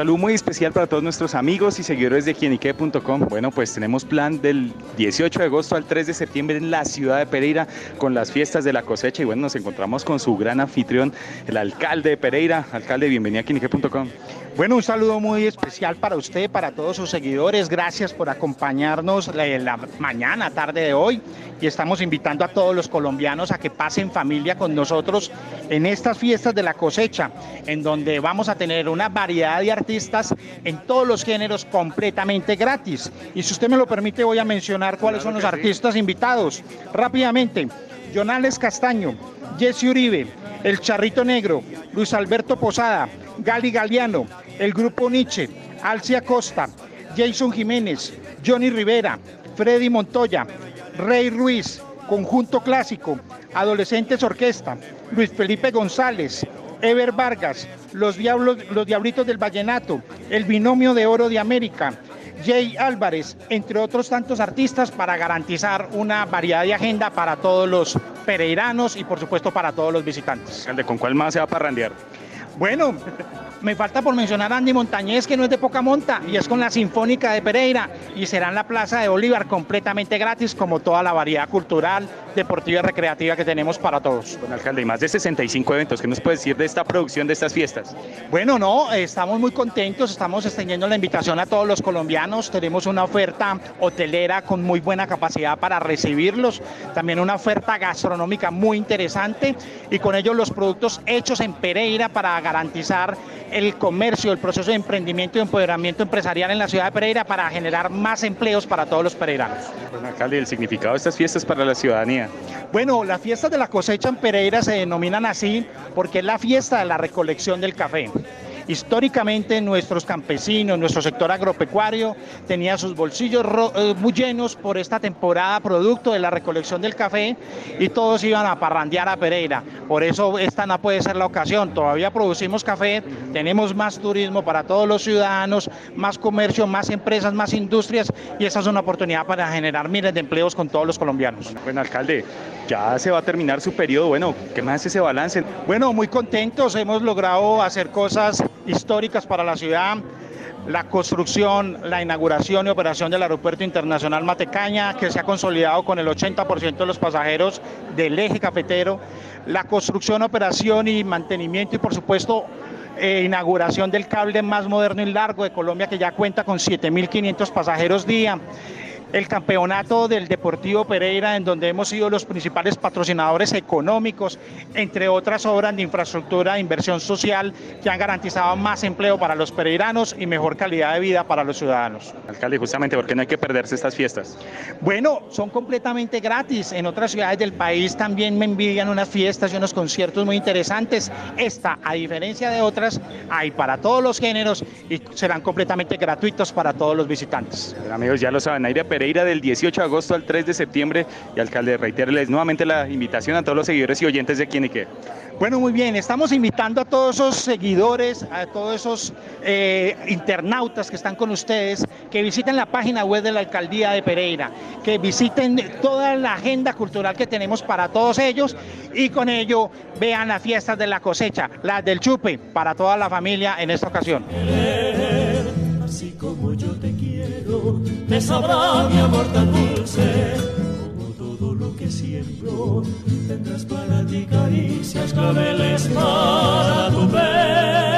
saludo muy especial para todos nuestros amigos y seguidores de quienique.com. Bueno, pues tenemos plan del 18 de agosto al 3 de septiembre en la ciudad de Pereira con las fiestas de la cosecha y bueno, nos encontramos con su gran anfitrión, el alcalde de Pereira. Alcalde, bienvenido a quienique.com. Bueno, un saludo muy especial para usted, para todos sus seguidores. Gracias por acompañarnos la, la mañana, tarde de hoy. Y estamos invitando a todos los colombianos a que pasen familia con nosotros en estas fiestas de la cosecha, en donde vamos a tener una variedad de artistas en todos los géneros completamente gratis. Y si usted me lo permite, voy a mencionar cuáles son los artistas invitados. Rápidamente, Jonales Castaño, Jesse Uribe, El Charrito Negro, Luis Alberto Posada, Gali Galeano, el grupo Nietzsche, Alcia Costa, Jason Jiménez, Johnny Rivera, Freddy Montoya, Rey Ruiz, Conjunto Clásico, Adolescentes Orquesta, Luis Felipe González, Ever Vargas, Los, Diablos, los Diablitos del Vallenato, El Binomio de Oro de América, Jay Álvarez, entre otros tantos artistas, para garantizar una variedad de agenda para todos los pereiranos y por supuesto para todos los visitantes. ¿Con cuál más se va a parrandear? Bueno, me falta por mencionar a Andy Montañez, que no es de poca monta, y es con la Sinfónica de Pereira, y será en la Plaza de Bolívar completamente gratis, como toda la variedad cultural, deportiva y recreativa que tenemos para todos. Bueno, alcalde, y más de 65 eventos, ¿qué nos puede decir de esta producción de estas fiestas? Bueno, no, estamos muy contentos, estamos extendiendo la invitación a todos los colombianos, tenemos una oferta hotelera con muy buena capacidad para recibirlos, también una oferta gastronómica muy interesante, y con ello los productos hechos en Pereira para garantizar el comercio, el proceso de emprendimiento y empoderamiento empresarial en la ciudad de Pereira para generar más empleos para todos los pereiranos. Bueno, alcalde, ¿el significado de estas fiestas para la ciudadanía? Bueno, las fiestas de la cosecha en Pereira se denominan así porque es la fiesta de la recolección del café. Históricamente nuestros campesinos, nuestro sector agropecuario tenía sus bolsillos eh, muy llenos por esta temporada producto de la recolección del café y todos iban a parrandear a Pereira. Por eso esta no puede ser la ocasión. Todavía producimos café, tenemos más turismo para todos los ciudadanos, más comercio, más empresas, más industrias y esa es una oportunidad para generar miles de empleos con todos los colombianos. Bueno, alcalde, ya se va a terminar su periodo. Bueno, ¿qué más es ese balance? Bueno, muy contentos. Hemos logrado hacer cosas históricas para la ciudad. La construcción, la inauguración y operación del Aeropuerto Internacional Matecaña, que se ha consolidado con el 80% de los pasajeros del eje cafetero. La construcción, operación y mantenimiento y, por supuesto, eh, inauguración del cable más moderno y largo de Colombia, que ya cuenta con 7.500 pasajeros día el campeonato del Deportivo Pereira, en donde hemos sido los principales patrocinadores económicos, entre otras obras de infraestructura e inversión social que han garantizado más empleo para los pereiranos y mejor calidad de vida para los ciudadanos. Alcalde, justamente, ¿por qué no hay que perderse estas fiestas? Bueno, son completamente gratis. En otras ciudades del país también me envidian unas fiestas y unos conciertos muy interesantes. Esta, a diferencia de otras, hay para todos los géneros y serán completamente gratuitos para todos los visitantes. Pero amigos, ya lo saben, Aire Pereira del 18 de agosto al 3 de septiembre. Y alcalde, reiterarles nuevamente la invitación a todos los seguidores y oyentes de Quién Bueno, muy bien, estamos invitando a todos esos seguidores, a todos esos eh, internautas que están con ustedes, que visiten la página web de la Alcaldía de Pereira, que visiten toda la agenda cultural que tenemos para todos ellos y con ello vean las fiestas de la cosecha, las del chupe, para toda la familia en esta ocasión así como yo te quiero, te sabrá mi amor tan dulce. Como todo lo que siembro, tendrás para ti caricias, claveles para tu pez.